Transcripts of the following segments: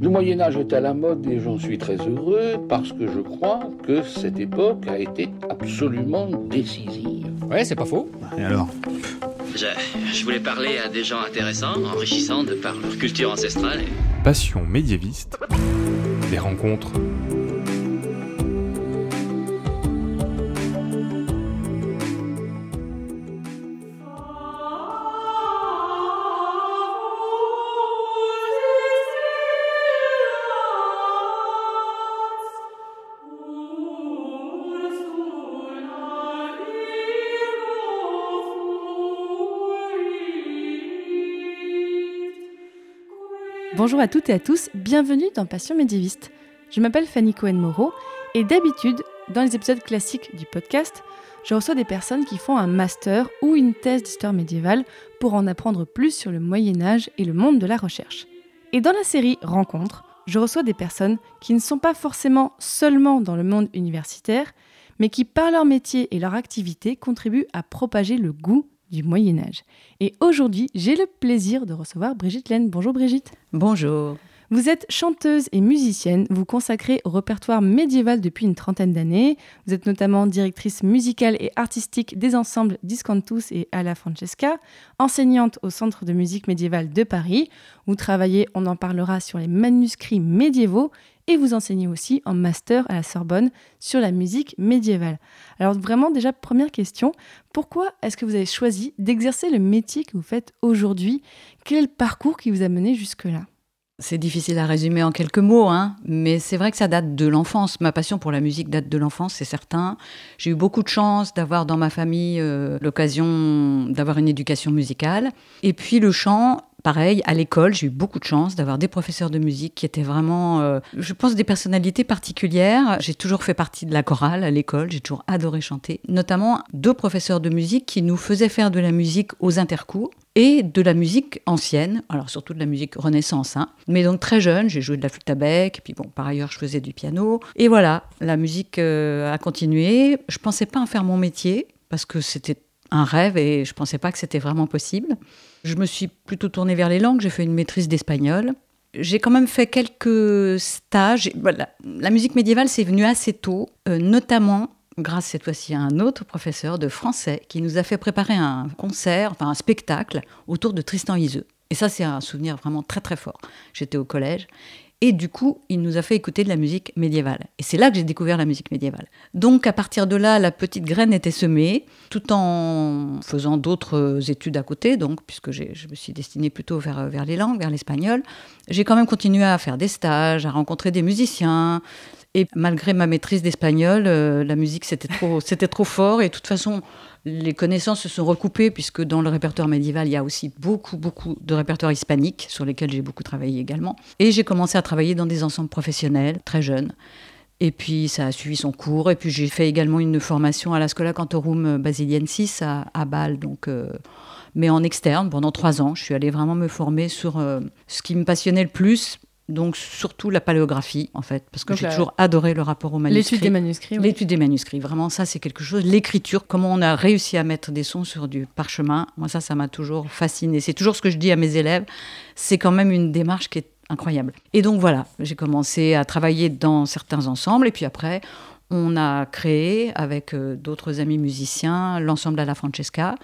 Le Moyen Âge est à la mode et j'en suis très heureux parce que je crois que cette époque a été absolument décisive. Ouais, c'est pas faux. Et alors? Je, je, voulais parler à des gens intéressants, enrichissants de par leur culture ancestrale. Passion médiéviste. Des rencontres Bonjour à toutes et à tous, bienvenue dans Passion médiéviste. Je m'appelle Fanny Cohen-Moreau et d'habitude, dans les épisodes classiques du podcast, je reçois des personnes qui font un master ou une thèse d'histoire médiévale pour en apprendre plus sur le Moyen Âge et le monde de la recherche. Et dans la série Rencontres, je reçois des personnes qui ne sont pas forcément seulement dans le monde universitaire, mais qui par leur métier et leur activité contribuent à propager le goût du Moyen Âge. Et aujourd'hui, j'ai le plaisir de recevoir Brigitte Laine. Bonjour Brigitte. Bonjour. Vous êtes chanteuse et musicienne, vous consacrez au répertoire médiéval depuis une trentaine d'années. Vous êtes notamment directrice musicale et artistique des ensembles Discantus et Alla Francesca, enseignante au Centre de musique médiévale de Paris. Vous travaillez, on en parlera, sur les manuscrits médiévaux et vous enseignez aussi en master à la Sorbonne sur la musique médiévale. Alors vraiment déjà première question, pourquoi est-ce que vous avez choisi d'exercer le métier que vous faites aujourd'hui? Quel est le parcours qui vous a mené jusque-là? C'est difficile à résumer en quelques mots, hein, mais c'est vrai que ça date de l'enfance. Ma passion pour la musique date de l'enfance, c'est certain. J'ai eu beaucoup de chance d'avoir dans ma famille euh, l'occasion d'avoir une éducation musicale. Et puis le chant, pareil, à l'école, j'ai eu beaucoup de chance d'avoir des professeurs de musique qui étaient vraiment, euh, je pense, des personnalités particulières. J'ai toujours fait partie de la chorale à l'école, j'ai toujours adoré chanter. Notamment deux professeurs de musique qui nous faisaient faire de la musique aux intercours et de la musique ancienne, alors surtout de la musique renaissance. Hein. Mais donc très jeune, j'ai joué de la flûte à bec, et puis bon, par ailleurs, je faisais du piano. Et voilà, la musique euh, a continué. Je pensais pas en faire mon métier, parce que c'était un rêve et je pensais pas que c'était vraiment possible. Je me suis plutôt tournée vers les langues, j'ai fait une maîtrise d'espagnol. J'ai quand même fait quelques stages. La musique médiévale, c'est venu assez tôt, euh, notamment grâce cette fois-ci à un autre professeur de français qui nous a fait préparer un concert, enfin un spectacle autour de Tristan Iseux. Et ça, c'est un souvenir vraiment très très fort. J'étais au collège et du coup, il nous a fait écouter de la musique médiévale. Et c'est là que j'ai découvert la musique médiévale. Donc à partir de là, la petite graine était semée, tout en faisant d'autres études à côté, donc puisque je me suis destinée plutôt vers, vers les langues, vers l'espagnol. J'ai quand même continué à faire des stages, à rencontrer des musiciens, et malgré ma maîtrise d'espagnol, euh, la musique c'était trop, c'était trop fort. Et de toute façon, les connaissances se sont recoupées puisque dans le répertoire médiéval, il y a aussi beaucoup, beaucoup de répertoires hispaniques sur lesquels j'ai beaucoup travaillé également. Et j'ai commencé à travailler dans des ensembles professionnels très jeunes. Et puis ça a suivi son cours. Et puis j'ai fait également une formation à la Scola Cantorum Basiliensis à, Bâle, donc. Euh, mais en externe pendant trois ans. Je suis allée vraiment me former sur euh, ce qui me passionnait le plus, donc surtout la paléographie en fait, parce que j'ai toujours adoré le rapport aux manuscrits. L'étude des manuscrits. L'étude des manuscrits, vraiment ça c'est quelque chose. L'écriture, comment on a réussi à mettre des sons sur du parchemin, moi ça ça m'a toujours fasciné. C'est toujours ce que je dis à mes élèves, c'est quand même une démarche qui est incroyable. Et donc voilà, j'ai commencé à travailler dans certains ensembles et puis après on a créé avec euh, d'autres amis musiciens l'ensemble à la Francesca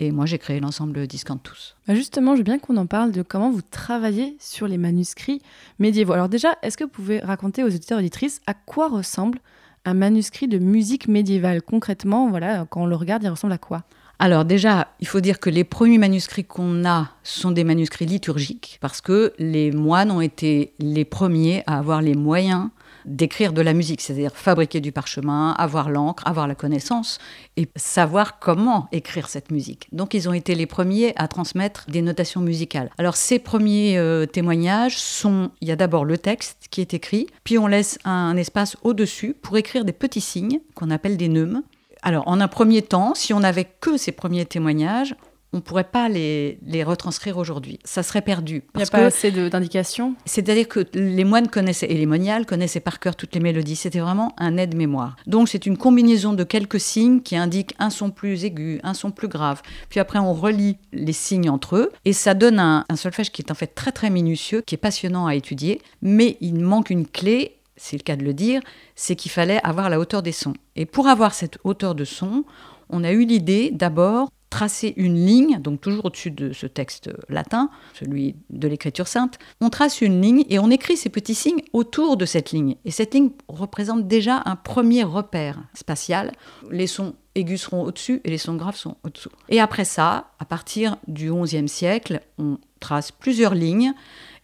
et moi, j'ai créé l'ensemble Discantus. Bah justement, je veux bien qu'on en parle de comment vous travaillez sur les manuscrits médiévaux. Alors déjà, est-ce que vous pouvez raconter aux auditeurs et auditrices à quoi ressemble un manuscrit de musique médiévale Concrètement, voilà, quand on le regarde, il ressemble à quoi? Alors déjà, il faut dire que les premiers manuscrits qu'on a sont des manuscrits liturgiques, parce que les moines ont été les premiers à avoir les moyens d'écrire de la musique, c'est-à-dire fabriquer du parchemin, avoir l'encre, avoir la connaissance et savoir comment écrire cette musique. Donc ils ont été les premiers à transmettre des notations musicales. Alors ces premiers euh, témoignages sont, il y a d'abord le texte qui est écrit, puis on laisse un, espace au-dessus pour écrire des petits signes qu'on appelle des neumes. Alors en un premier temps, si on n'avait que ces premiers témoignages, on ne pourrait pas les, les retranscrire aujourd'hui. Ça serait perdu. Il n'y a pas assez d'indications? C'est-à-dire que les moines connaissaient, et les moniales connaissaient par cœur toutes les mélodies. C'était vraiment un aide-mémoire. Donc c'est une combinaison de quelques signes qui indiquent un son plus aigu, un son plus grave. Puis après, on relie les signes entre eux, et ça donne un, un solfège qui est en fait très très minutieux, qui est passionnant à étudier, mais il manque une clé c'est le cas de le dire, c'est qu'il fallait avoir la hauteur des sons. Et pour avoir cette hauteur de son, on a eu l'idée d'abord tracer une ligne, donc toujours au-dessus de ce texte latin, celui de l'écriture sainte, on trace une ligne et on écrit ces petits signes autour de cette ligne. Et cette ligne représente déjà un premier repère spatial. Les sons aigus seront au-dessus et les sons graves sont au-dessous. Et après ça, à partir du XIe siècle, on trace plusieurs lignes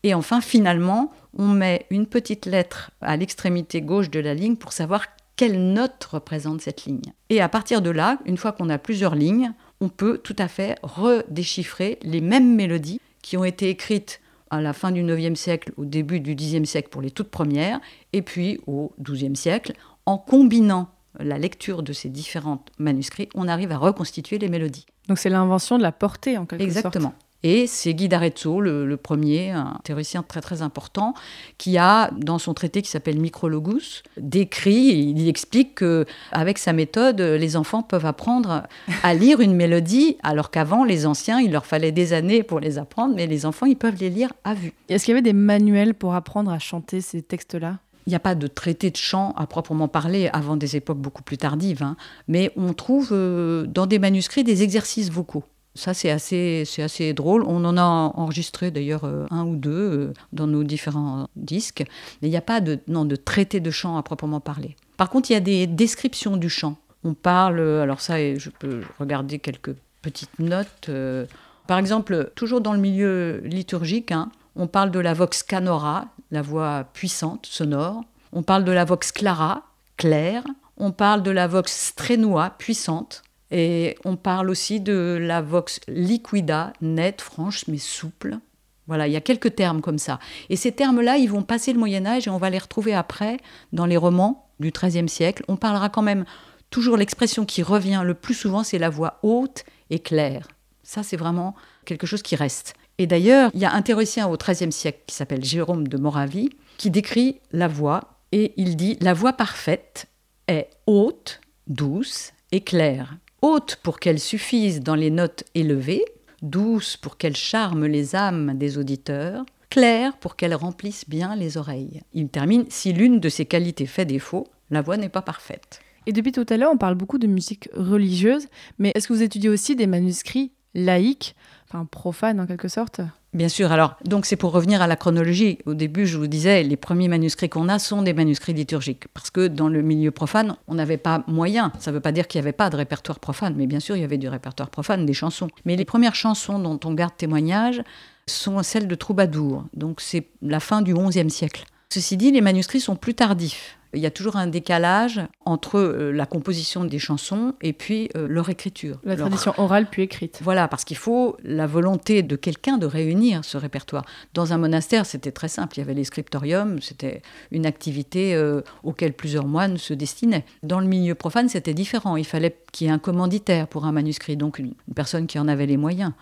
et enfin, finalement, on met une petite lettre à l'extrémité gauche de la ligne pour savoir quelle note représente cette ligne. Et à partir de là, une fois qu'on a plusieurs lignes, on peut tout à fait redéchiffrer les mêmes mélodies qui ont été écrites à la fin du IXe siècle, au début du Xe siècle pour les toutes premières, et puis au XIIe siècle, en combinant la lecture de ces différents manuscrits, on arrive à reconstituer les mélodies. Donc c'est l'invention de la portée en quelque sorte. Exactement. Et c'est Guy d'Arezzo, le, premier, un théoricien très très important, qui a, dans son traité qui s'appelle Micrologus, décrit, il explique que avec sa méthode, les enfants peuvent apprendre à lire une mélodie, alors qu'avant, les anciens, il leur fallait des années pour les apprendre, mais les enfants, ils peuvent les lire à vue. Est-ce qu'il y avait des manuels pour apprendre à chanter ces textes-là? Il n'y a pas de traité de chant à proprement parler avant des époques beaucoup plus tardives, hein. mais on trouve euh, dans des manuscrits des exercices vocaux. Ça, c'est assez, c'est assez drôle. On en a enregistré d'ailleurs euh, un ou deux euh, dans nos différents disques. Mais il n'y a pas de, non, de traité de chant à proprement parler. Par contre, il y a des descriptions du chant. On parle, alors ça, je peux regarder quelques petites notes. Euh, par exemple, toujours dans le milieu liturgique, hein, on parle de la vox canora, la voix puissante, sonore. On parle de la vox clara, claire. On parle de la vox strenua, puissante. Et on parle aussi de la vox liquida, nette, franche, mais souple. Voilà, il y a quelques termes comme ça. Et ces termes-là, ils vont passer le Moyen Âge et on va les retrouver après dans les romans du XIIIe siècle. On parlera quand même toujours l'expression qui revient le plus souvent, c'est la voix haute et claire. Ça, c'est vraiment quelque chose qui reste. Et d'ailleurs, il y a un théoricien au XIIIe siècle qui s'appelle Jérôme de Moravie qui décrit la voix et il dit La voix parfaite est haute, douce et claire haute pour qu'elle suffise dans les notes élevées, douce pour qu'elle charme les âmes des auditeurs, claire pour qu'elle remplisse bien les oreilles. Il termine Si l'une de ces qualités fait défaut, la voix n'est pas parfaite. Et depuis tout à l'heure, on parle beaucoup de musique religieuse, mais est-ce que vous étudiez aussi des manuscrits laïques, enfin profanes en quelque sorte Bien sûr. Alors, donc c'est pour revenir à la chronologie. Au début, je vous disais, les premiers manuscrits qu'on a sont des manuscrits liturgiques. Parce que dans le milieu profane, on n'avait pas moyen. Ça ne veut pas dire qu'il n'y avait pas de répertoire profane, mais bien sûr, il y avait du répertoire profane, des chansons. Mais les premières chansons dont on garde témoignage sont celles de Troubadour. Donc c'est la fin du XIe siècle. Ceci dit, les manuscrits sont plus tardifs il y a toujours un décalage entre euh, la composition des chansons et puis euh, leur écriture. La tradition orale puis écrite. Voilà, parce qu'il faut la volonté de quelqu'un de réunir ce répertoire. Dans un monastère, c'était très simple. Il y avait les scriptoriums, c'était une activité euh, auquel plusieurs moines se destinaient. Dans le milieu profane, c'était différent. Il fallait qu'il y ait un commanditaire pour un manuscrit, donc une personne qui en avait les moyens.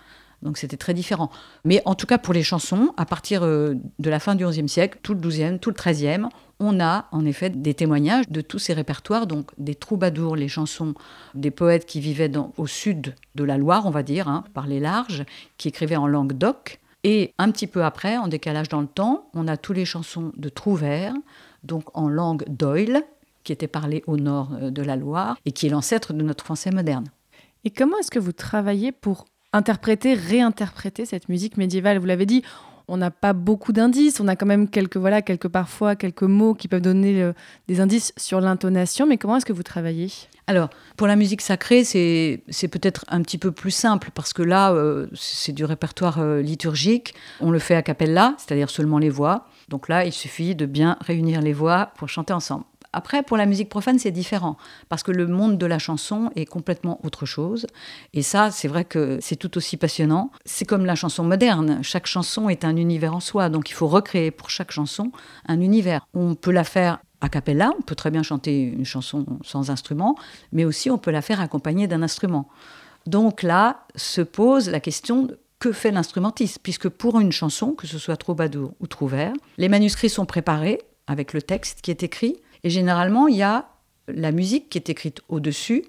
Donc c'était très différent. Mais en tout cas pour les chansons, à partir de la fin du XIe siècle, tout le XIIe, tout le XIIIe, on a en effet des témoignages de tous ces répertoires, donc des troubadours, les chansons des poètes qui vivaient au sud de la Loire, on va dire, hein, par les larges, qui écrivaient en langue d'oc. Et un petit peu après, en décalage dans le temps, on a toutes les chansons de Trouvert, donc en langue d'oil, qui était parlée au nord euh, de la Loire et qui est l'ancêtre de notre français moderne. Et comment est-ce que vous travaillez pour interpréter, réinterpréter cette musique médiévale? Vous l'avez dit, on n'a pas beaucoup d'indices. On a quand même quelques, voilà, quelques parfois quelques mots qui peuvent donner euh, des indices sur l'intonation. Mais comment est-ce que vous travaillez? Alors, pour la musique sacrée, c'est peut-être un petit peu plus simple parce que là, euh, c'est du répertoire euh, liturgique. On le fait a cappella, c'est-à-dire seulement les voix. Donc là, il suffit de bien réunir les voix pour chanter ensemble. Après, pour la musique profane, c'est différent, parce que le monde de la chanson est complètement autre chose. Et ça, c'est vrai que c'est tout aussi passionnant. C'est comme la chanson moderne. Chaque chanson est un univers en soi, donc il faut recréer pour chaque chanson un univers. On peut la faire a cappella, on peut très bien chanter une chanson sans instrument, mais aussi on peut la faire accompagnée d'un instrument. Donc là se pose la question que fait l'instrumentiste? Puisque pour une chanson, que ce soit troubadour ou trouvert, les manuscrits sont préparés avec le texte qui est écrit, et généralement il y a la musique qui est écrite au-dessus,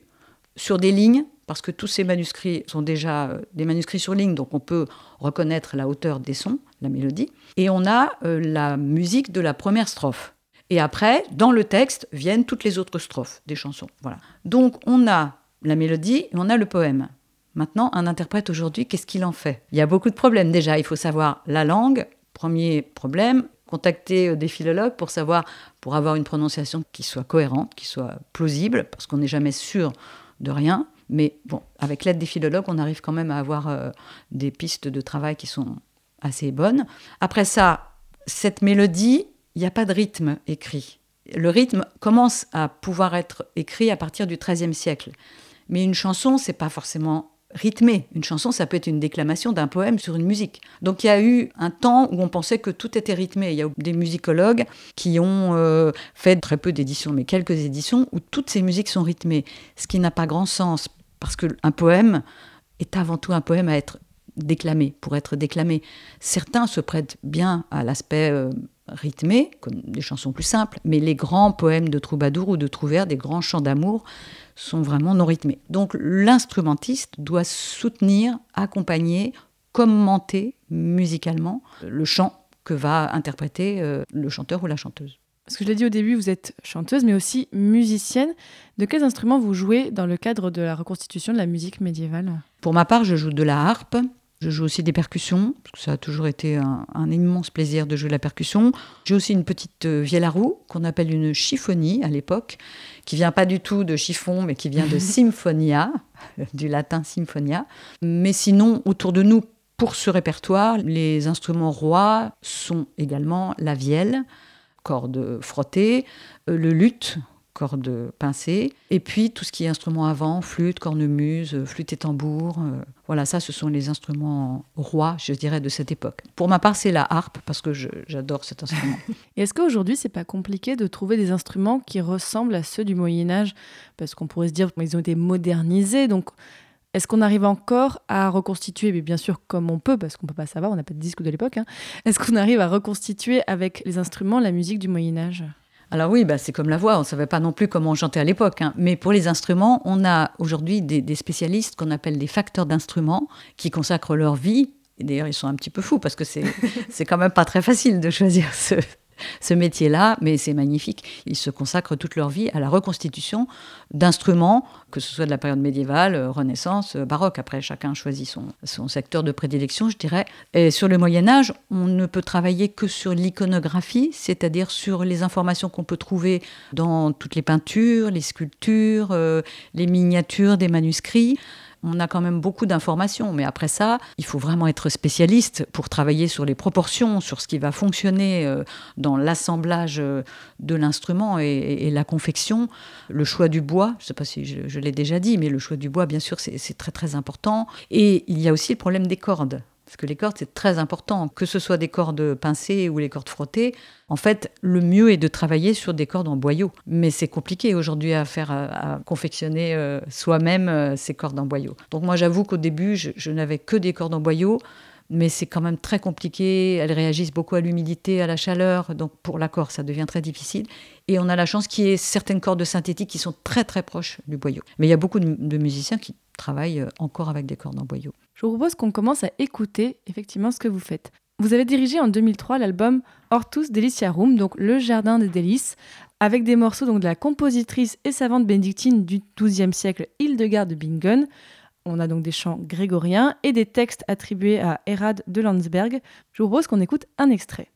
sur des lignes, parce que tous ces manuscrits sont déjà euh, des manuscrits sur ligne, donc on peut reconnaître la hauteur des sons, la mélodie, et on a euh, la musique de la première strophe. Et après, dans le texte, viennent toutes les autres strophes des chansons. Voilà. Donc on a la mélodie et on a le poème. Maintenant, un interprète aujourd'hui, qu'est-ce qu'il en fait? Il y a beaucoup de problèmes déjà. Il faut savoir la langue, premier problème, contacter euh, des philologues pour savoir, pour avoir une prononciation qui soit cohérente, qui soit plausible, parce qu'on n'est jamais sûr de rien. Mais bon, avec l'aide des philologues, on arrive quand même à avoir euh, des pistes de travail qui sont assez bonnes. Après ça, cette mélodie, il n'y a pas de rythme écrit. Le rythme commence à pouvoir être écrit à partir du XIIIe siècle. Mais une chanson, c'est pas forcément rythmé. Une chanson, ça peut être une déclamation d'un poème sur une musique. Donc il y a eu un temps où on pensait que tout était rythmé. Il y a des musicologues qui ont euh, fait très peu d'éditions, mais quelques éditions, où toutes ces musiques sont rythmées. Ce qui n'a pas grand sens, parce qu'un poème est avant tout un poème à être déclamé, pour être déclamé. Certains se prêtent bien à l'aspect euh, rythmé, comme des chansons plus simples, mais les grands poèmes de troubadour ou de trouvère, des grands chants d'amour, sont vraiment non rythmés. Donc l'instrumentiste doit soutenir, accompagner, commenter musicalement le chant que va interpréter euh, le chanteur ou la chanteuse. Parce que je l'ai dit au début, vous êtes chanteuse, mais aussi musicienne. De quels instruments vous jouez dans le cadre de la reconstitution de la musique médiévale? Pour ma part, je joue de la harpe, je joue aussi des percussions, parce que ça a toujours été un, immense plaisir de jouer la percussion. J'ai aussi une petite euh, vielle à roue qu'on appelle une chiffonie à l'époque, qui vient pas du tout de chiffon, mais qui vient de symphonia, du latin symphonia. Mais sinon, autour de nous, pour ce répertoire, les instruments rois sont également la vielle, corde frottée, euh, le luth, cordes pincées, et puis tout ce qui est instruments avant, flûte, cornemuse, flûte et tambour. Euh, voilà, ça, ce sont les instruments rois, je dirais, de cette époque. Pour ma part, c'est la harpe, parce que j'adore cet instrument. est-ce qu'aujourd'hui, c'est pas compliqué de trouver des instruments qui ressemblent à ceux du Moyen-Âge Parce qu'on pourrait se dire qu'ils ont été modernisés, donc est-ce qu'on arrive encore à reconstituer, mais bien sûr comme on peut, parce qu'on ne peut pas savoir, on n'a pas de disque de l'époque, hein. est-ce qu'on arrive à reconstituer avec les instruments la musique du Moyen Âge? Alors oui, bah c'est comme la voix, on ne savait pas non plus comment on chantait à l'époque. Hein. Mais pour les instruments, on a aujourd'hui des, spécialistes qu'on appelle des facteurs d'instruments qui consacrent leur vie. Et d'ailleurs, ils sont un petit peu fous parce que c'est quand même pas très facile de choisir ce, ce métier-là, mais c'est magnifique. Ils se consacrent toute leur vie à la reconstitution d'instruments, que ce soit de la période médiévale, euh, Renaissance, euh, baroque. Après, chacun choisit son, son secteur de prédilection, je dirais. Et sur le Moyen Âge, on ne peut travailler que sur l'iconographie, c'est-à-dire sur les informations qu'on peut trouver dans toutes les peintures, les sculptures, euh, les miniatures des manuscrits on a quand même beaucoup d'informations. Mais après ça, il faut vraiment être spécialiste pour travailler sur les proportions, sur ce qui va fonctionner euh, dans l'assemblage euh, de l'instrument et, la confection. Le choix du bois, je ne sais pas si je, je l'ai déjà dit, mais le choix du bois, bien sûr, c'est très très important. Et il y a aussi le problème des cordes. Parce que les cordes, c'est très important, que ce soit des cordes pincées ou les cordes frottées. En fait, le mieux est de travailler sur des cordes en boyau. Mais c'est compliqué aujourd'hui à faire, à, confectionner euh, soi-même euh, ces cordes en boyau. Donc moi, j'avoue qu'au début, je, n'avais que des cordes en boyau mais c'est quand même très compliqué. Elles réagissent beaucoup à l'humidité, à la chaleur, donc pour l'accord, ça devient très difficile. Et on a la chance qu'il y ait certaines cordes synthétiques qui sont très très proches du boyau. Mais il y a beaucoup de musiciens qui travaillent euh, encore avec des cordes en boyau. Je vous propose qu'on commence à écouter effectivement ce que vous faites. Vous avez dirigé en 2003 l'album Hortus Deliciarum, donc le jardin des délices, avec des morceaux de la compositrice et savante bénédictine du XIIe siècle Hildegarde de Bingen. On a donc des chants grégoriens et des textes attribués à Erad de Landsberg. Je vous propose qu'on écoute un extrait.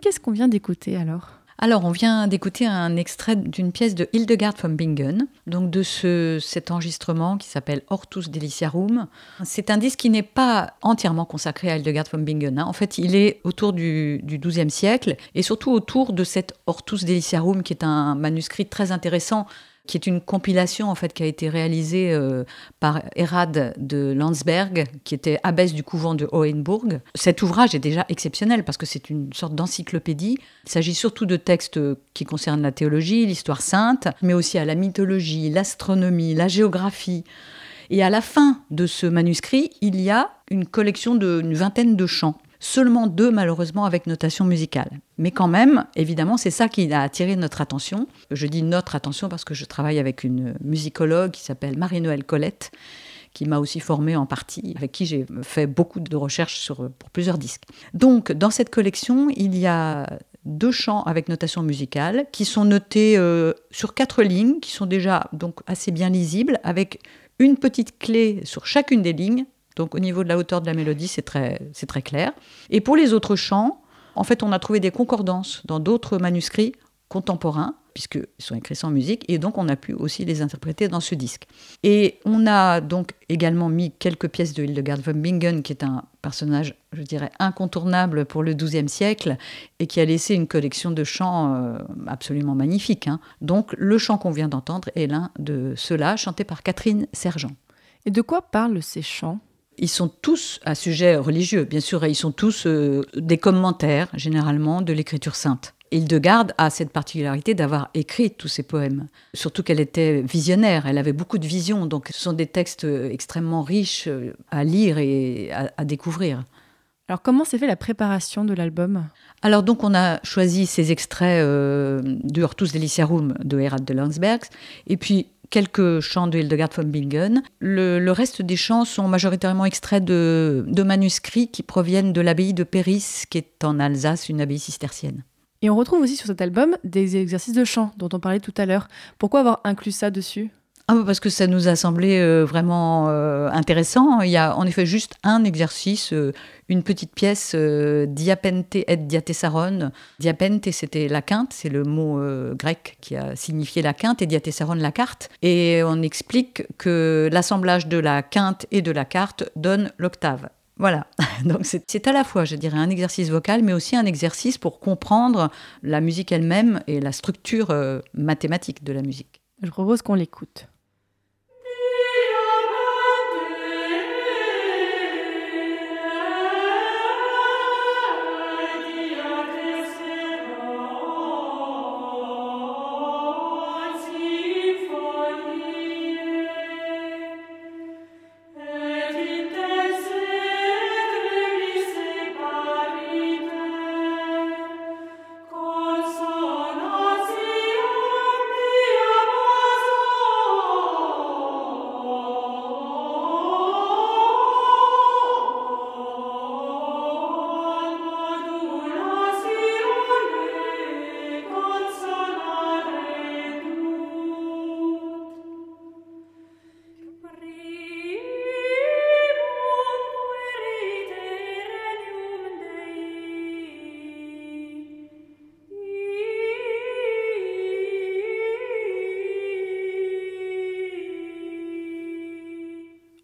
Qu'est-ce qu'on vient d'écouter alors? Alors, on vient d'écouter un extrait d'une pièce de Hildegard von Bingen, donc de ce, cet enregistrement qui s'appelle Hortus Deliciarum. C'est un disque qui n'est pas entièrement consacré à Hildegard von Bingen. Hein. En fait, il est autour du, du XIIe siècle et surtout autour de cet Hortus Deliciarum, qui est un manuscrit très intéressant qui est une compilation en fait qui a été réalisée euh, par Erad de Landsberg, qui était abbesse du couvent de Hohenburg. Cet ouvrage est déjà exceptionnel parce que c'est une sorte d'encyclopédie. Il s'agit surtout de textes qui concernent la théologie, l'histoire sainte, mais aussi à la mythologie, l'astronomie, la géographie. Et à la fin de ce manuscrit, il y a une collection d'une vingtaine de chants seulement deux malheureusement avec notation musicale. Mais quand même, évidemment, c'est ça qui a attiré notre attention. Je dis notre attention parce que je travaille avec une musicologue qui s'appelle Marie-Noël Colette, qui m'a aussi formée en partie, avec qui j'ai fait beaucoup de recherches sur, pour plusieurs disques. Donc, dans cette collection, il y a deux chants avec notation musicale qui sont notés euh, sur quatre lignes, qui sont déjà donc assez bien lisibles, avec une petite clé sur chacune des lignes donc au niveau de la hauteur de la mélodie, c'est très, très clair. Et pour les autres chants, en fait, on a trouvé des concordances dans d'autres manuscrits contemporains, puisqu'ils sont écrits sans musique, et donc on a pu aussi les interpréter dans ce disque. Et on a donc également mis quelques pièces de Hildegard von Bingen, qui est un personnage, je dirais, incontournable pour le XIIe siècle, et qui a laissé une collection de chants euh, absolument magnifiques. Hein. Donc le chant qu'on vient d'entendre est l'un de ceux-là, chanté par Catherine Sergent. Et de quoi parlent ces chants? Ils sont tous à sujet religieux, bien sûr, et ils sont tous euh, des commentaires, généralement, de l'écriture sainte. Hildegarde a cette particularité d'avoir écrit tous ces poèmes. Surtout qu'elle était visionnaire, elle avait beaucoup de visions, donc ce sont des textes extrêmement riches euh, à lire et à, découvrir. Alors comment s'est fait la préparation de l'album? Alors donc on a choisi ces extraits euh, de Hortus Deliciarum de Herald de Landsberg, et puis quelques chants de Hildegard von Bingen. Le, reste des chants sont majoritairement extraits de, de manuscrits qui proviennent de l'abbaye de Péris, qui est en Alsace, une abbaye cistercienne. Et on retrouve aussi sur cet album des exercices de chant dont on parlait tout à l'heure. Pourquoi avoir inclus ça dessus? Ah, parce que ça nous a semblé euh, vraiment euh, intéressant. Il y a en effet juste un exercice, euh, une petite pièce, diapente et diatessaron. Diapente, c'était la quinte, c'est le mot grec qui a signifié la quinte, et diatessaron, la carte. Et on explique que l'assemblage de la quinte et de la carte donne l'octave. Voilà, donc c'est à la fois, je dirais, un exercice vocal, mais aussi un exercice pour comprendre la musique elle-même et la structure mathématique de la musique. Je propose qu'on l'écoute.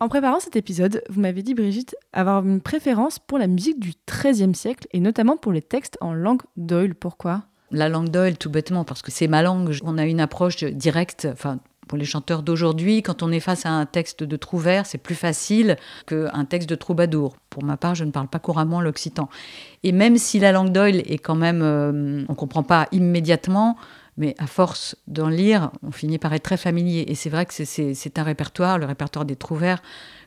En préparant cet épisode, vous m'avez dit, Brigitte, avoir une préférence pour la musique du XIIIe siècle et notamment pour les textes en langue d'Oil. Pourquoi? La langue d'Oil, tout bêtement, parce que c'est ma langue. On a une approche directe, enfin, pour les chanteurs d'aujourd'hui, quand on est face à un texte de Trouvert, c'est plus facile qu'un texte de troubadour. Pour ma part, je ne parle pas couramment l'occitan. Et même si la langue d'Oil est quand même, euh, on ne comprend pas immédiatement, mais à force d'en lire, on finit par être très familier. Et c'est vrai que c'est un répertoire, le répertoire des Trouvères,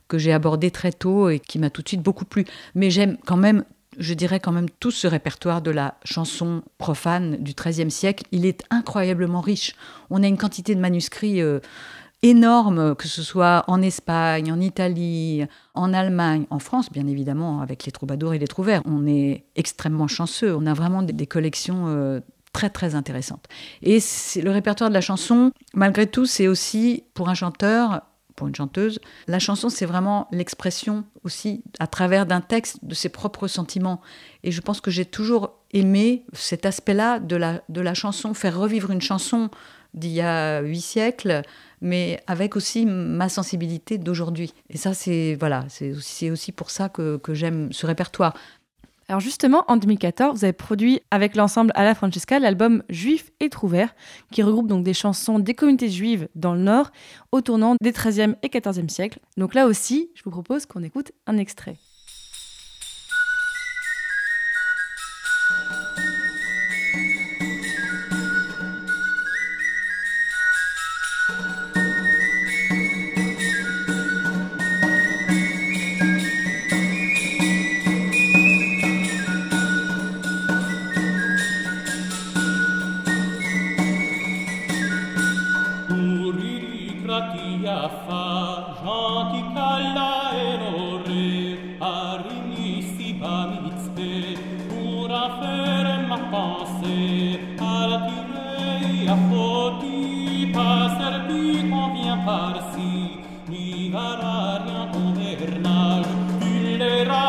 que j'ai abordé très tôt et qui m'a tout de suite beaucoup plu. Mais j'aime quand même, je dirais quand même tout ce répertoire de la chanson profane du XIIIe siècle. Il est incroyablement riche. On a une quantité de manuscrits. Euh, énorme, que ce soit en Espagne, en Italie, en Allemagne, en France, bien évidemment, avec les troubadours et les trouvères. On est extrêmement chanceux. On a vraiment des, collections euh, très très intéressante. Et le répertoire de la chanson, malgré tout, c'est aussi pour un chanteur, pour une chanteuse. La chanson, c'est vraiment l'expression aussi à travers d'un texte de ses propres sentiments. Et je pense que j'ai toujours aimé cet aspect-là de la, de la chanson, faire revivre une chanson d'il y a huit siècles, mais avec aussi ma sensibilité d'aujourd'hui. Et ça, c'est voilà, c'est aussi, aussi pour ça que, que j'aime ce répertoire. Alors justement, en 2014, vous avez produit avec l'ensemble Alla Francesca l'album Juif et Trouvert, qui regroupe donc des chansons des communautés juives dans le Nord au tournant des 13e et 14e siècles. Donc là aussi, je vous propose qu'on écoute un extrait. la faute passer qui convient par-ci, ni à rien ton hernage, tu.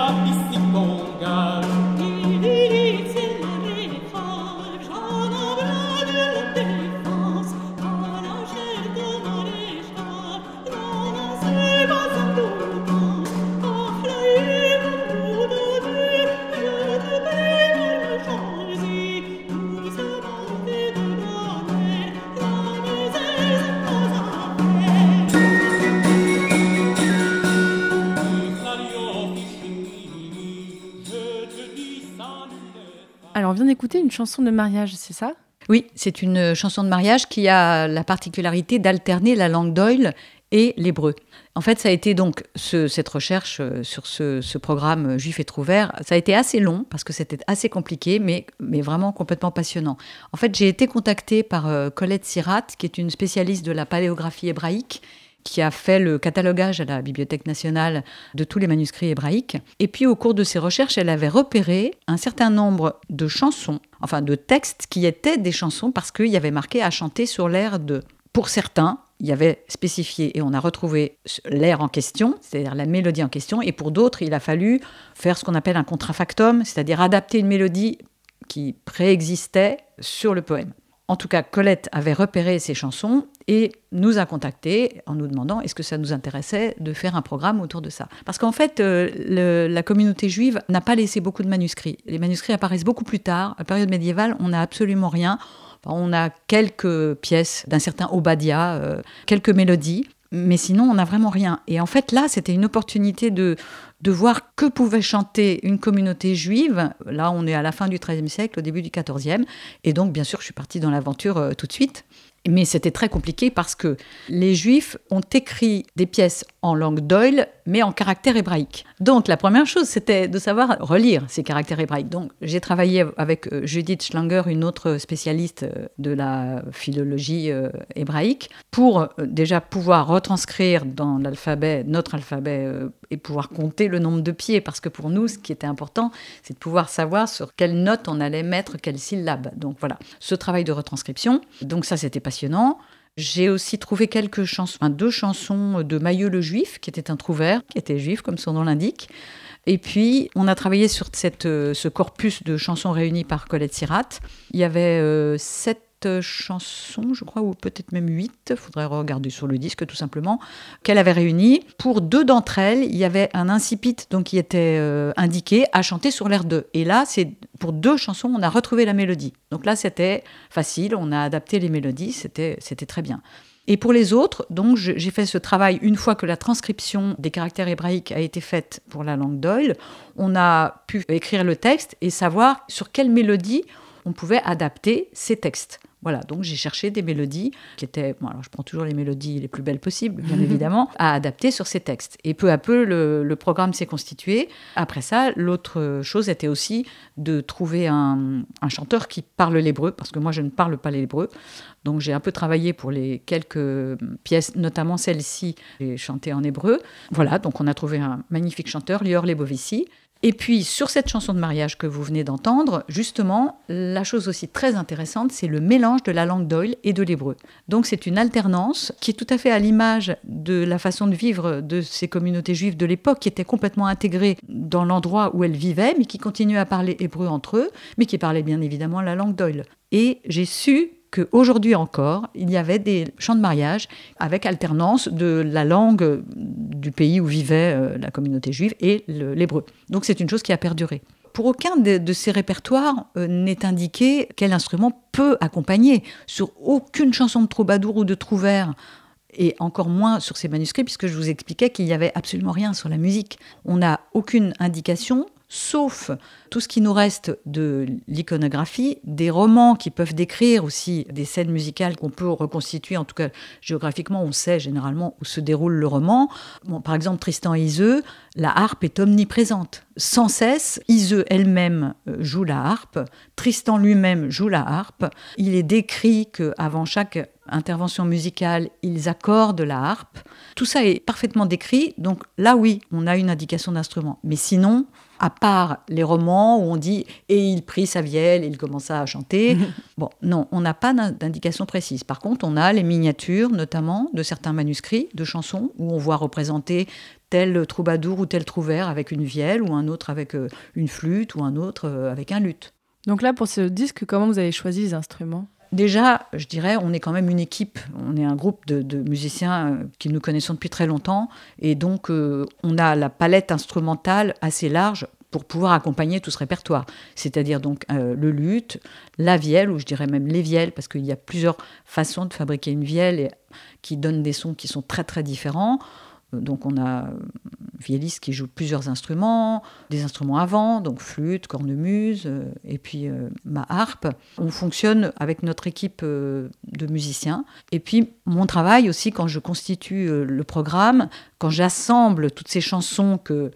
Vient d'écouter une chanson de mariage, c'est ça? Oui, c'est une chanson de mariage qui a la particularité d'alterner la langue d'oil et l'hébreu. En fait, ça a été donc cette recherche euh, sur ce, programme Juif et Trouvert, ça a été assez long parce que c'était assez compliqué, mais, mais vraiment complètement passionnant. En fait, j'ai été contactée par euh, Colette Sirat, qui est une spécialiste de la paléographie hébraïque qui a fait le catalogage à la Bibliothèque nationale de tous les manuscrits hébraïques. Et puis au cours de ses recherches, elle avait repéré un certain nombre de chansons, enfin de textes qui étaient des chansons parce qu'il y avait marqué à chanter sur l'air de. Pour certains, il y avait spécifié et on a retrouvé l'air en question, c'est-à-dire la mélodie en question, et pour d'autres, il a fallu faire ce qu'on appelle un contrafactum, c'est-à-dire adapter une mélodie qui préexistait sur le poème. En tout cas, Colette avait repéré ces chansons et nous a contactés en nous demandant est-ce que ça nous intéressait de faire un programme autour de ça. Parce qu'en fait, euh, la communauté juive n'a pas laissé beaucoup de manuscrits. Les manuscrits apparaissent beaucoup plus tard. À la période médiévale, on n'a absolument rien. On a quelques pièces d'un certain Obadiah, euh, quelques mélodies, mais sinon, on n'a vraiment rien. Et en fait, là, c'était une opportunité de, de voir que pouvait chanter une communauté juive. Là, on est à la fin du XIIIe siècle, au début du XIVe. Et donc, bien sûr, je suis partie dans l'aventure euh, tout de suite. Mais c'était très compliqué parce que les Juifs ont écrit des pièces en langue d'oil, mais en caractère hébraïque. Donc la première chose, c'était de savoir relire ces caractères hébraïques. Donc j'ai travaillé avec euh, Judith Schlanger, une autre spécialiste euh, de la philologie euh, hébraïque, pour déjà pouvoir retranscrire dans l'alphabet, notre alphabet, et pouvoir compter le nombre de pieds. Parce que pour nous, ce qui était important, c'est de pouvoir savoir sur quelle note on allait mettre quelle syllabe. Donc voilà, ce travail de retranscription. Donc ça, c'était J'ai aussi trouvé quelques chansons, deux chansons de Maillot le Juif, qui était un trouvère, qui était juif, comme son nom l'indique. Et puis, on a travaillé sur cette, euh, ce corpus de chansons réunies par Colette Sirat. Il y avait euh, sept chansons, je crois, ou peut-être même huit, faudrait regarder sur le disque tout simplement, qu'elle avait réunies. Pour deux d'entre elles, il y avait un incipit donc, qui était euh, indiqué à chanter sur l'air 2. Et là, c'est pour deux chansons, on a retrouvé la mélodie. Donc là, c'était facile, on a adapté les mélodies, c'était très bien. Et pour les autres, donc j'ai fait ce travail une fois que la transcription des caractères hébraïques a été faite pour la langue d'Oil. On a pu écrire le texte et savoir sur quelle mélodie on pouvait adapter ces textes. Voilà, donc j'ai cherché des mélodies qui étaient, bon, alors je prends toujours les mélodies les plus belles possibles, bien évidemment, à adapter sur ces textes. Et peu à peu, le, programme s'est constitué. Après ça, l'autre chose était aussi de trouver un, chanteur qui parle l'hébreu, parce que moi je ne parle pas l'hébreu. Donc j'ai un peu travaillé pour les quelques pièces, notamment celle-ci, j'ai chanté en hébreu. Voilà, donc on a trouvé un magnifique chanteur, Lior Lebovici, Et puis sur cette chanson de mariage que vous venez d'entendre, justement, la chose aussi très intéressante, c'est le mélange de la langue d'Oil et de l'hébreu. Donc c'est une alternance qui est tout à fait à l'image de la façon de vivre de ces communautés juives de l'époque, qui étaient complètement intégrées dans l'endroit où elles vivaient, mais qui continuaient à parler hébreu entre eux, mais qui parlaient bien évidemment la langue d'Oil. Et j'ai su qu'aujourd'hui encore, il y avait des chants de mariage avec alternance de la langue du pays où vivait euh, la communauté juive et l'hébreu. Donc c'est une chose qui a perduré. Pour aucun de, ces répertoires euh, n'est indiqué quel instrument peut accompagner. Sur aucune chanson de troubadour ou de trouvère et encore moins sur ces manuscrits, puisque je vous expliquais qu'il n'y avait absolument rien sur la musique. On n'a aucune indication sauf tout ce qui nous reste de l'iconographie, des romans qui peuvent décrire aussi des scènes musicales qu'on peut reconstituer, en tout cas géographiquement, on sait généralement où se déroule le roman. par exemple, Tristan et Iseux, la harpe est omniprésente. Sans cesse, Iseux elle-même euh, joue la harpe, Tristan lui-même joue la harpe. Il est décrit qu'avant chaque intervention musicale, ils accordent la harpe. Tout ça est parfaitement décrit, donc là oui, on a une indication d'instrument. Mais sinon, à part les romans où on dit et il prit sa vielle, il commença à chanter. bon, non, on n'a pas d'indication précise. Par contre, on a les miniatures, notamment de certains manuscrits de chansons où on voit représenter tel troubadour ou tel trouvère avec une vielle ou un autre avec euh, une flûte ou un autre euh, avec un luth. Donc là, pour ce disque, comment vous avez choisi les instruments? Déjà, je dirais, on est quand même une équipe, on est un groupe de, musiciens euh, qui nous connaissons depuis très longtemps, et donc euh, on a la palette instrumentale assez large pour pouvoir accompagner tout ce répertoire. C'est-à-dire donc euh, le luth, la vielle, ou je dirais même les vielles, parce qu'il y a plusieurs façons de fabriquer une vielle et, qui donnent des sons qui sont très très différents. Donc on a vielliste qui joue plusieurs instruments, des instruments avant, donc flûte, cornemuse, euh, et puis euh, ma harpe. On fonctionne avec notre équipe euh, de musiciens. Et puis mon travail aussi quand je constitue le programme, quand j'assemble toutes ces chansons que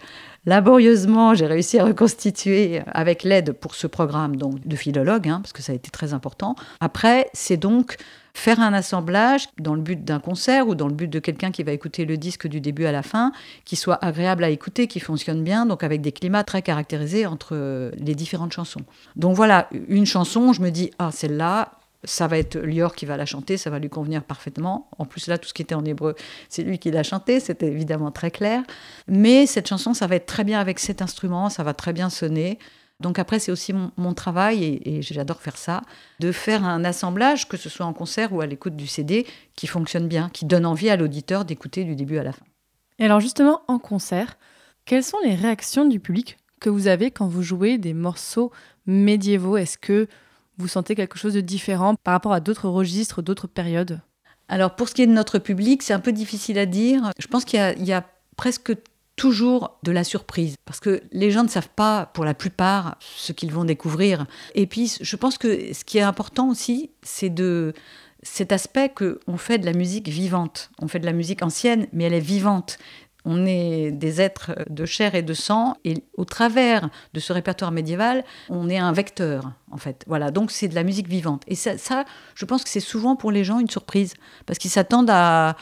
laborieusement j'ai réussi à reconstituer avec l'aide pour ce programme donc de philologue, hein, parce que ça a été très important. Après, c'est donc faire un assemblage dans le but d'un concert ou dans le but de quelqu'un qui va écouter le disque du début à la fin, qui soit agréable à écouter, qui fonctionne bien, donc avec des climats très caractérisés entre euh, les différentes chansons. Donc voilà, une chanson, je me dis, ah celle-là, ça va être Lior qui va la chanter, ça va lui convenir parfaitement. En plus, là, tout ce qui était en hébreu, c'est lui qui l'a chanté, c'était évidemment très clair. Mais cette chanson, ça va être très bien avec cet instrument, ça va très bien sonner. Donc après, c'est aussi mon, travail, et, j'adore faire ça, de faire un assemblage, que ce soit en concert ou à l'écoute du CD, qui fonctionne bien, qui donne envie à l'auditeur d'écouter du début à la fin. Et alors justement, en concert, quelles sont les réactions du public que vous avez quand vous jouez des morceaux médiévaux? Est-ce que vous sentez quelque chose de différent par rapport à d'autres registres, d'autres périodes? Alors pour ce qui est de notre public, c'est un peu difficile à dire. Je pense qu'il y, y, a presque toujours de la surprise, parce que les gens ne savent pas, pour la plupart, ce qu'ils vont découvrir. Et puis, je pense que ce qui est important aussi, c'est de cet aspect qu'on fait de la musique vivante. On fait de la musique ancienne, mais elle est vivante. On est des êtres de chair et de sang, et au travers de ce répertoire médiéval, on est un vecteur, en fait. Voilà, donc c'est de la musique vivante. Et ça, ça je pense que c'est souvent pour les gens une surprise, parce qu'ils s'attendent à,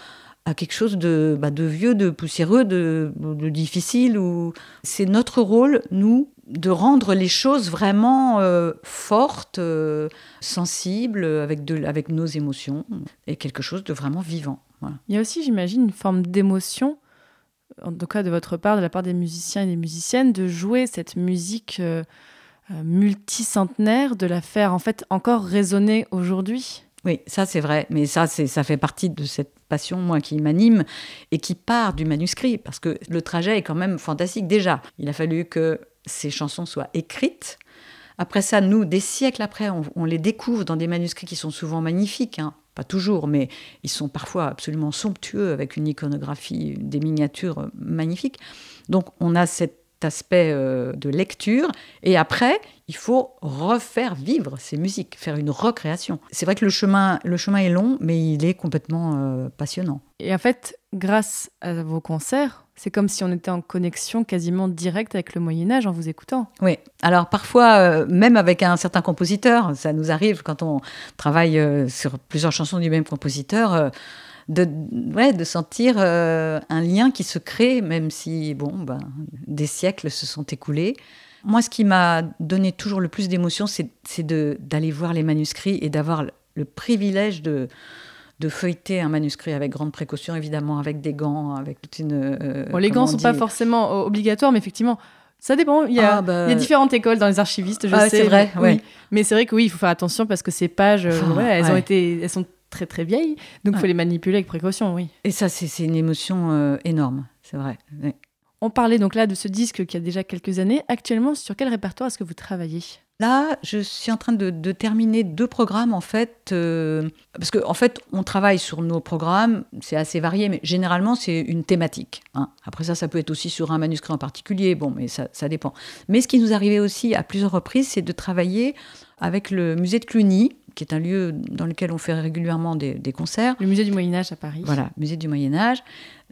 à quelque chose de, bah, vieux, de poussiéreux, de, difficile. Ou... C'est notre rôle, nous, de rendre les choses vraiment euh, fortes, euh, sensibles, avec, nos émotions, et quelque chose de vraiment vivant. Il y a aussi, j'imagine, une forme d'émotion, en tout cas de votre part, de la part des musiciens et des musiciennes, de jouer cette musique euh, multicentenaire, de la faire en fait encore résonner aujourd'hui. Oui, ça c'est vrai, mais ça, ça fait partie de cette passion, moi, qui m'anime et qui part du manuscrit, parce que le trajet est quand même fantastique. Déjà, il a fallu que ces chansons soient écrites. Après ça, nous, des siècles après, on, les découvre dans des manuscrits qui sont souvent magnifiques, hein. pas toujours, mais ils sont parfois absolument somptueux, avec une iconographie, des miniatures magnifiques. Donc on a cette aspect euh, de lecture. Et après, il faut refaire vivre ces musiques, faire une recréation. C'est vrai que le chemin, le chemin est long, mais il est complètement euh, passionnant. Et en fait, grâce à vos concerts, c'est comme si on était en connexion quasiment directe avec le Moyen Âge en vous écoutant. Oui, alors parfois, euh, même avec un certain compositeur, ça nous arrive quand on travaille sur plusieurs chansons du même compositeur de, ouais, de sentir euh, un lien qui se crée, même si bon, ben, des siècles se sont écoulés. Moi, ce qui m'a donné toujours le plus d'émotion, c'est d'aller voir les manuscrits et d'avoir le privilège de, de feuilleter un manuscrit avec grande précaution, évidemment, avec des gants, avec toute une. Euh, bon, les gants ne sont pas forcément obligatoires, mais effectivement, ça dépend. Il y, a, ah, bah, il y a différentes écoles dans les archivistes, je ah, sais. C'est vrai, oui. Mais c'est vrai que oui, il faut faire attention parce que ces pages, euh, ah, elles ont été, elles sont très très vieilles, donc il faut les manipuler avec précaution, oui. Et ça, c'est une émotion euh, énorme, c'est vrai. On parlait donc là de ce disque qui a déjà quelques années. Actuellement, sur quel répertoire est-ce que vous travaillez? Là, je suis en train de, terminer deux programmes en fait, euh, parce qu'en en fait, on travaille sur nos programmes, c'est assez varié, mais généralement c'est une thématique. Hein. Après ça, ça peut être aussi sur un manuscrit en particulier, bon, mais ça, ça dépend. Mais ce qui nous arrivait aussi à plusieurs reprises, c'est de travailler avec le musée de Cluny, qui est un lieu dans lequel on fait régulièrement des, des concerts. Le musée du Moyen Âge à Paris. Voilà, musée du Moyen Âge,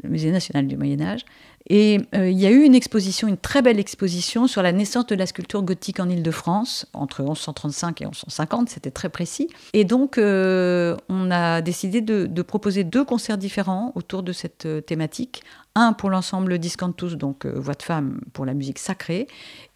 le musée national du Moyen Âge. Et euh, il y a eu une exposition, une très belle exposition sur la naissance de la sculpture gothique en Île-de-France, entre 1135 et 1150, c'était très précis. Et donc, euh, on a décidé de, proposer deux concerts différents autour de cette euh, thématique. Un pour l'ensemble Discantus, donc voix de femme pour la musique sacrée,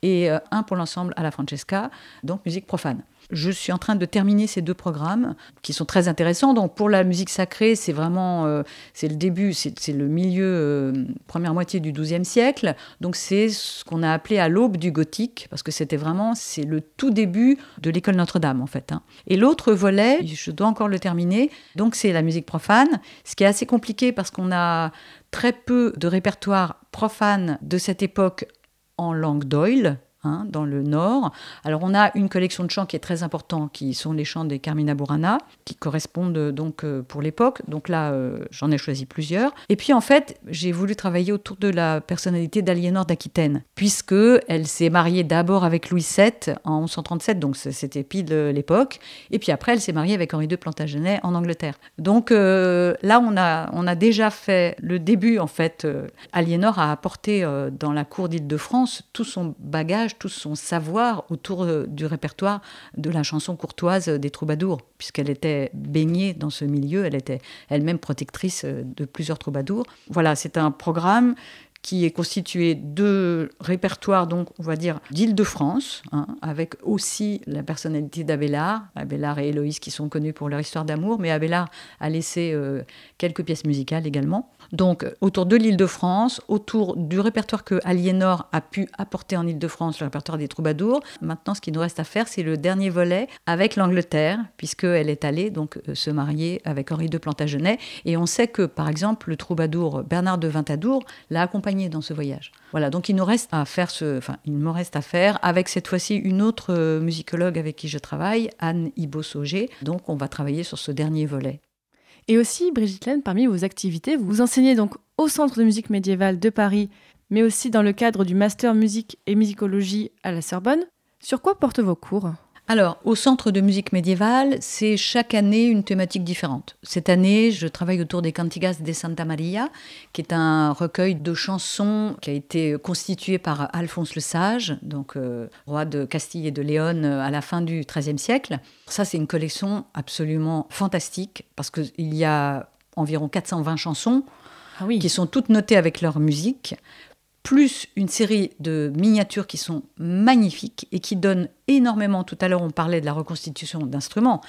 et un pour l'ensemble à la Francesca, donc musique profane. Je suis en train de terminer ces deux programmes qui sont très intéressants. Donc pour la musique sacrée, c'est vraiment euh, c'est le début, c'est le milieu, euh, première moitié du XIIe siècle. Donc c'est ce qu'on a appelé à l'aube du gothique, parce que c'était vraiment c'est le tout début de l'école Notre-Dame en fait. Hein. Et l'autre volet, je dois encore le terminer, donc c'est la musique profane, ce qui est assez compliqué parce qu'on a très peu de répertoire profane de cette époque en langue d'oil, Hein, dans le nord. Alors on a une collection de chants qui est très importante, qui sont les chants des Carmina Burana, qui correspondent euh, donc euh, pour l'époque. Donc là, euh, j'en ai choisi plusieurs. Et puis en fait, j'ai voulu travailler autour de la personnalité d'Aliénor d'Aquitaine, puisque elle s'est mariée d'abord avec Louis VII en 1137, donc c'était pile l'époque. Et puis après, elle s'est mariée avec Henri II Plantagenet en Angleterre. Donc là, on a, on a déjà fait le début, en fait. Aliénor a apporté dans la cour d'Île-de-France tout son bagage tout son savoir autour euh, du répertoire de la chanson courtoise des troubadours, puisqu'elle était baignée dans ce milieu, elle était elle-même protectrice euh, de plusieurs troubadours. Voilà, c'est un programme qui est constitué de répertoires, donc on va dire d'Île-de-France, hein, avec aussi la personnalité d'Abélard, Abélard et Héloïse qui sont connus pour leur histoire d'amour, mais Abélard a laissé euh, quelques pièces musicales également. Donc, autour de l'île de France, autour du répertoire que Aliénor a pu apporter en île de France, le répertoire des troubadours. Maintenant, ce qui nous reste à faire, c'est le dernier volet avec l'Angleterre, puisqu'elle est allée donc euh, se marier avec Henri de Plantagenet. Et on sait que, par exemple, le troubadour Bernard de Ventadour l'a accompagné dans ce voyage. Voilà, donc il nous reste à faire ce, enfin, il me reste à faire avec cette fois-ci une autre euh, musicologue avec qui je travaille, Anne Ibo-Sauger. Donc, on va travailler sur ce dernier volet. Et aussi, Brigitte Laine, parmi vos activités, vous enseignez donc au Centre de musique médiévale de Paris, mais aussi dans le cadre du Master musique et musicologie à la Sorbonne. Sur quoi portent vos cours? Alors, au Centre de musique médiévale, c'est chaque année une thématique différente. Cette année, je travaille autour des Cantigas de Santa Maria, qui est un recueil de chansons qui a été constitué par Alphonse le Sage, donc euh, roi de Castille et de Léon euh, à la fin du XIIIe siècle. Ça, c'est une collection absolument fantastique, parce qu'il y a environ 420 chansons ah qui sont toutes notées avec leur musique plus une série de miniatures qui sont magnifiques et qui donnent énormément. Tout à l'heure, on parlait de la reconstitution d'instruments.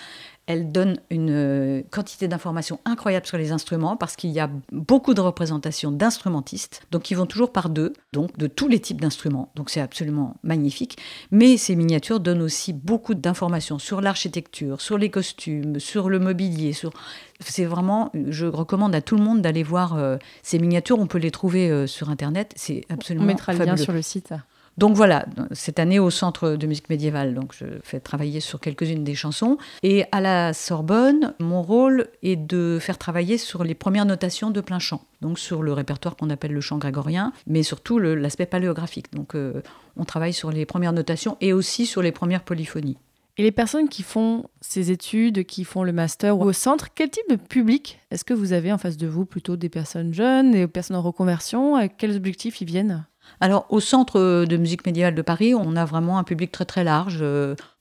Elle donne une euh, quantité d'informations incroyables sur les instruments parce qu'il y a beaucoup de représentations d'instrumentistes, donc ils vont toujours par deux, donc de tous les types d'instruments. Donc c'est absolument magnifique. Mais ces miniatures donnent aussi beaucoup d'informations sur l'architecture, sur les costumes, sur le mobilier. Sur... C'est vraiment, je recommande à tout le monde d'aller voir euh, ces miniatures. On peut les trouver euh, sur Internet. C'est absolument On mettra le lien sur le site. Donc voilà, cette année au Centre de musique médiévale, donc je fais travailler sur quelques-unes des chansons. Et à la Sorbonne, mon rôle est de faire travailler sur les premières notations de plein chant, donc sur le répertoire qu'on appelle le chant grégorien, mais surtout l'aspect paléographique. Donc euh, on travaille sur les premières notations et aussi sur les premières polyphonies. Et les personnes qui font ces études, qui font le master au centre, quel type de public est-ce que vous avez en face de vous? Plutôt des personnes jeunes, des personnes en reconversion? Avec quels objectifs ils viennent? Alors, au Centre de musique médiévale de Paris, on a vraiment un public très très large.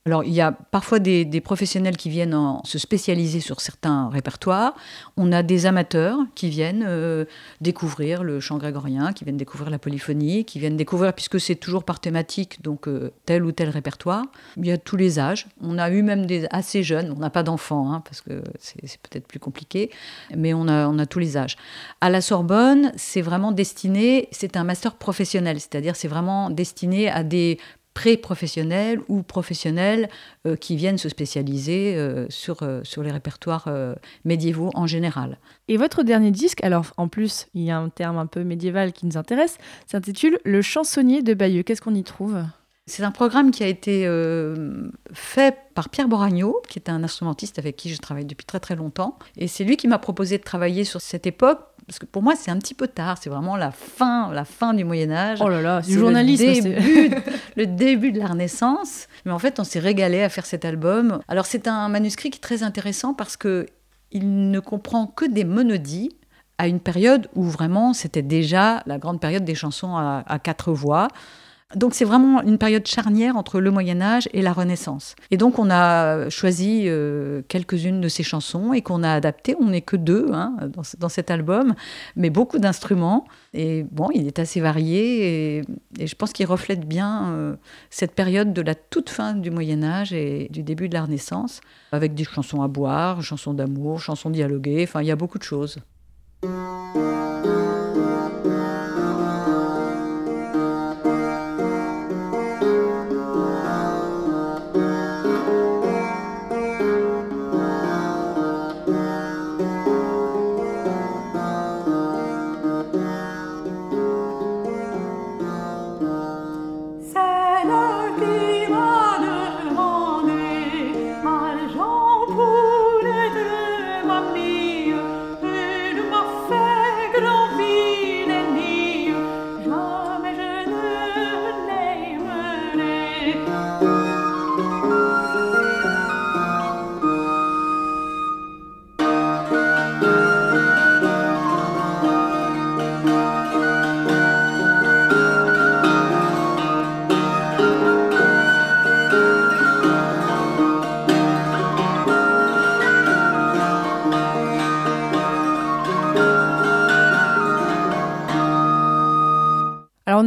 Alors, il y a parfois des, professionnels qui viennent se spécialiser sur certains répertoires. On a des amateurs qui viennent euh, découvrir le chant grégorien, qui viennent découvrir la polyphonie, qui viennent découvrir, puisque c'est toujours par thématique, donc euh, tel ou tel répertoire. Il y a tous les âges. On a eu même des assez jeunes. On n'a pas d'enfants, hein, parce que c'est peut-être plus compliqué, mais on a, on a tous les âges. À la Sorbonne, c'est vraiment destiné, c'est un master professionnel, c'est-à-dire c'est vraiment destiné à des pré-professionnels ou professionnels euh, qui viennent se spécialiser euh, sur, euh, sur les répertoires médiévaux en général. Et votre dernier disque, alors en plus il y a un terme un peu médiéval qui nous intéresse, s'intitule Le chansonnier de Bayeux. Qu'est-ce qu'on y trouve? C'est un programme qui a été fait par Pierre Boragno, qui est un instrumentiste avec qui je travaille depuis très très longtemps. Et c'est lui qui m'a proposé de travailler sur cette époque parce que pour moi c'est un petit peu tard, c'est vraiment la fin, la fin du Moyen Âge. Oh là là, du journalisme, le début, le début de la Renaissance. Mais en fait, on s'est régalé à faire cet album. Alors c'est un manuscrit qui est très intéressant parce que il ne comprend que des monodies à une période où vraiment c'était déjà la grande période des chansons à quatre voix. Donc c'est vraiment une période charnière entre le Moyen Âge et la Renaissance. Et donc on a choisi euh, quelques-unes de ces chansons et qu'on a adaptées. On n'est que deux hein, dans, cet album, mais beaucoup d'instruments. Et bon, il est assez varié et, je pense qu'il reflète bien euh, cette période de la toute fin du Moyen Âge et du début de la Renaissance, avec des chansons à boire, chansons d'amour, chansons dialoguées. Enfin, il y a beaucoup de choses.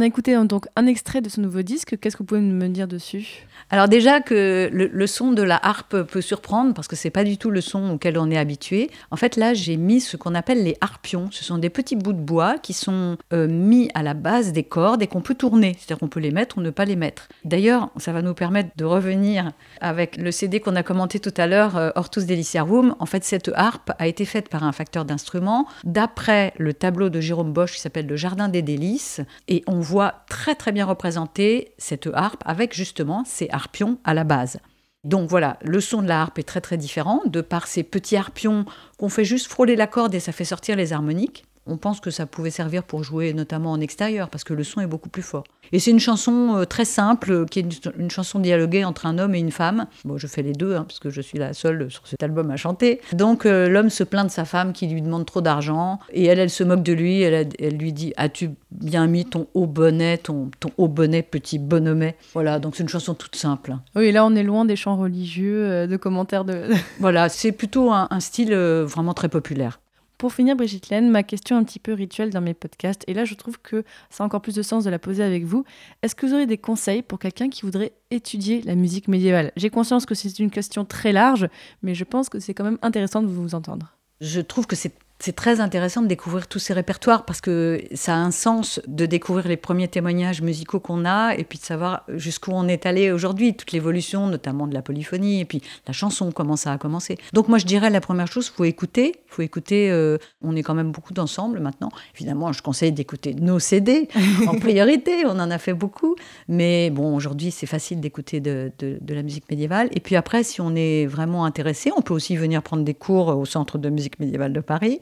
Écouté hein, donc un extrait de ce nouveau disque. Qu'est-ce que vous pouvez me dire dessus? Alors déjà que le, son de la harpe peut surprendre parce que c'est pas du tout le son auquel on est habitué. En fait, là, j'ai mis ce qu'on appelle les harpions. Ce sont des petits bouts de bois qui sont euh, mis à la base des cordes et qu'on peut tourner. C'est-à-dire qu'on peut les mettre ou ne pas les mettre. D'ailleurs, ça va nous permettre de revenir avec le CD qu'on a commenté tout à l'heure, euh, Hortus Deliciarum. En fait, cette harpe a été faite par un facteur d'instrument d'après le tableau de Jérôme Bosch qui s'appelle Le Jardin des délices. Et on voit très très bien représenter cette harpe avec justement ces harpions à la base. Donc voilà, le son de la harpe est très très différent de par ces petits harpions qu'on fait juste frôler la corde et ça fait sortir les harmoniques on pense que ça pouvait servir pour jouer notamment en extérieur, parce que le son est beaucoup plus fort. Et c'est une chanson euh, très simple, euh, qui est une, chanson dialoguée entre un homme et une femme. Bon, je fais les deux, hein, parce que je suis la seule sur cet album à chanter. Donc euh, l'homme se plaint de sa femme qui lui demande trop d'argent, et elle, elle se moque de lui, elle, elle lui dit As-tu bien mis ton haut bonnet, ton, ton haut bonnet, petit bonhommet Voilà, donc c'est une chanson toute simple. Oui, là on est loin des chants religieux, de commentaires de... voilà, c'est plutôt un style vraiment très populaire. Pour finir, Brigitte Laine, ma question un petit peu rituelle dans mes podcasts, et là je trouve que ça a encore plus de sens de la poser avec vous. Est-ce que vous aurez des conseils pour quelqu'un qui voudrait étudier la musique médiévale? J'ai conscience que c'est une question très large, mais je pense que c'est quand même intéressant de vous entendre. Je trouve que c'est c'est très intéressant de découvrir tous ces répertoires parce que ça a un sens de découvrir les premiers témoignages musicaux qu'on a et puis de savoir jusqu'où on est allé aujourd'hui, toute l'évolution, notamment de la polyphonie et puis la chanson, comment ça a commencé. Donc moi je dirais la première chose, faut écouter, faut écouter. Euh, on est quand même beaucoup d'ensemble maintenant. Évidemment, je conseille d'écouter nos CD en priorité. On en a fait beaucoup, mais bon aujourd'hui c'est facile d'écouter de, de, de la musique médiévale. Et puis après, si on est vraiment intéressé, on peut aussi venir prendre des cours au Centre de musique médiévale de Paris.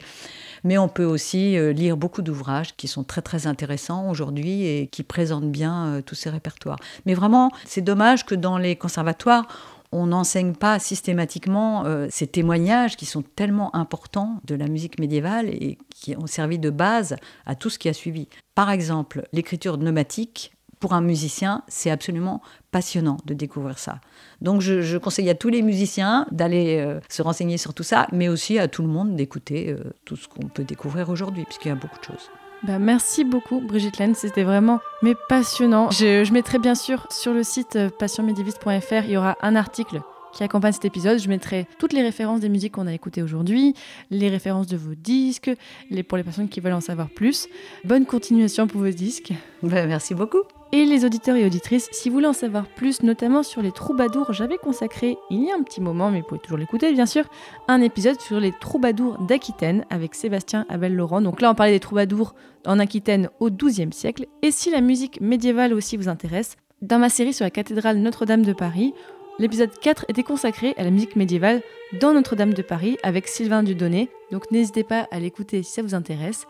Mais on peut aussi euh, lire beaucoup d'ouvrages qui sont très très intéressants aujourd'hui et qui présentent bien euh, tous ces répertoires. Mais vraiment, c'est dommage que dans les conservatoires, on n'enseigne pas systématiquement euh, ces témoignages qui sont tellement importants de la musique médiévale et qui ont servi de base à tout ce qui a suivi. Par exemple, l'écriture pneumatique pour un musicien, c'est absolument passionnant de découvrir ça. Donc je, conseille à tous les musiciens d'aller euh, se renseigner sur tout ça, mais aussi à tout le monde d'écouter euh, tout ce qu'on peut découvrir aujourd'hui, puisqu'il y a beaucoup de choses. Bah, merci beaucoup Brigitte Laine, c'était vraiment mais passionnant. Je, je mettrai bien sûr sur le site euh, passionmediviste.fr, il y aura un article qui accompagne cet épisode. Je mettrai toutes les références des musiques qu'on a écoutées aujourd'hui, les références de vos disques, les, pour les personnes qui veulent en savoir plus. Bonne continuation pour vos disques. Ben, merci beaucoup. Et les auditeurs et auditrices, si vous voulez en savoir plus, notamment sur les troubadours, j'avais consacré, il y a un petit moment, mais vous pouvez toujours l'écouter bien sûr, un épisode sur les troubadours d'Aquitaine avec Sébastien Abel-Laurent. Donc là, on parlait des troubadours en Aquitaine au XIIe siècle. Et si la musique médiévale aussi vous intéresse, dans ma série sur la cathédrale Notre-Dame de Paris, L'épisode 4 était consacré à la musique médiévale dans Notre-Dame de Paris avec Sylvain Dudonné, donc n'hésitez pas à l'écouter si ça vous intéresse.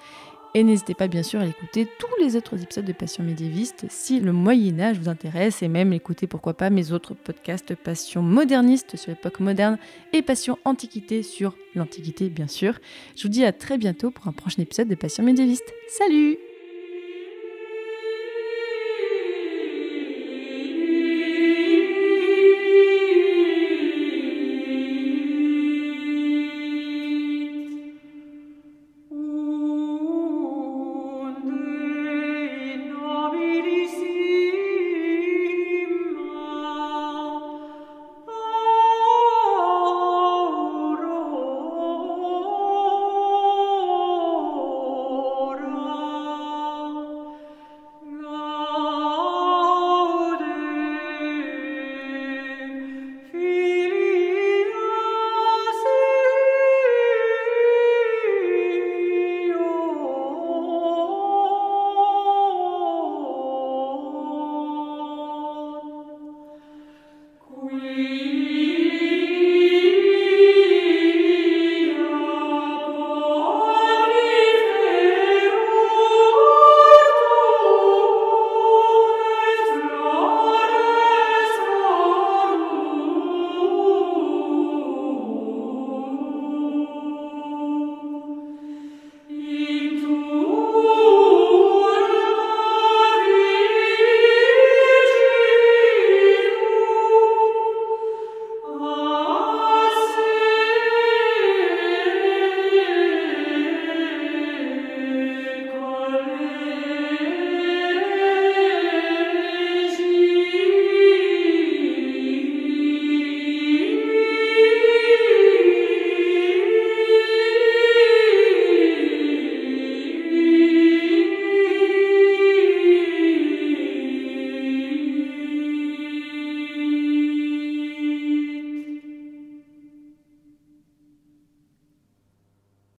Et n'hésitez pas bien sûr à écouter tous les autres épisodes de Passion médiéviste si le Moyen Âge vous intéresse et même écouter pourquoi pas mes autres podcasts Passion moderniste sur l'époque moderne et Passion antiquité sur l'antiquité bien sûr. Je vous dis à très bientôt pour un prochain épisode de Passion médiéviste. Salut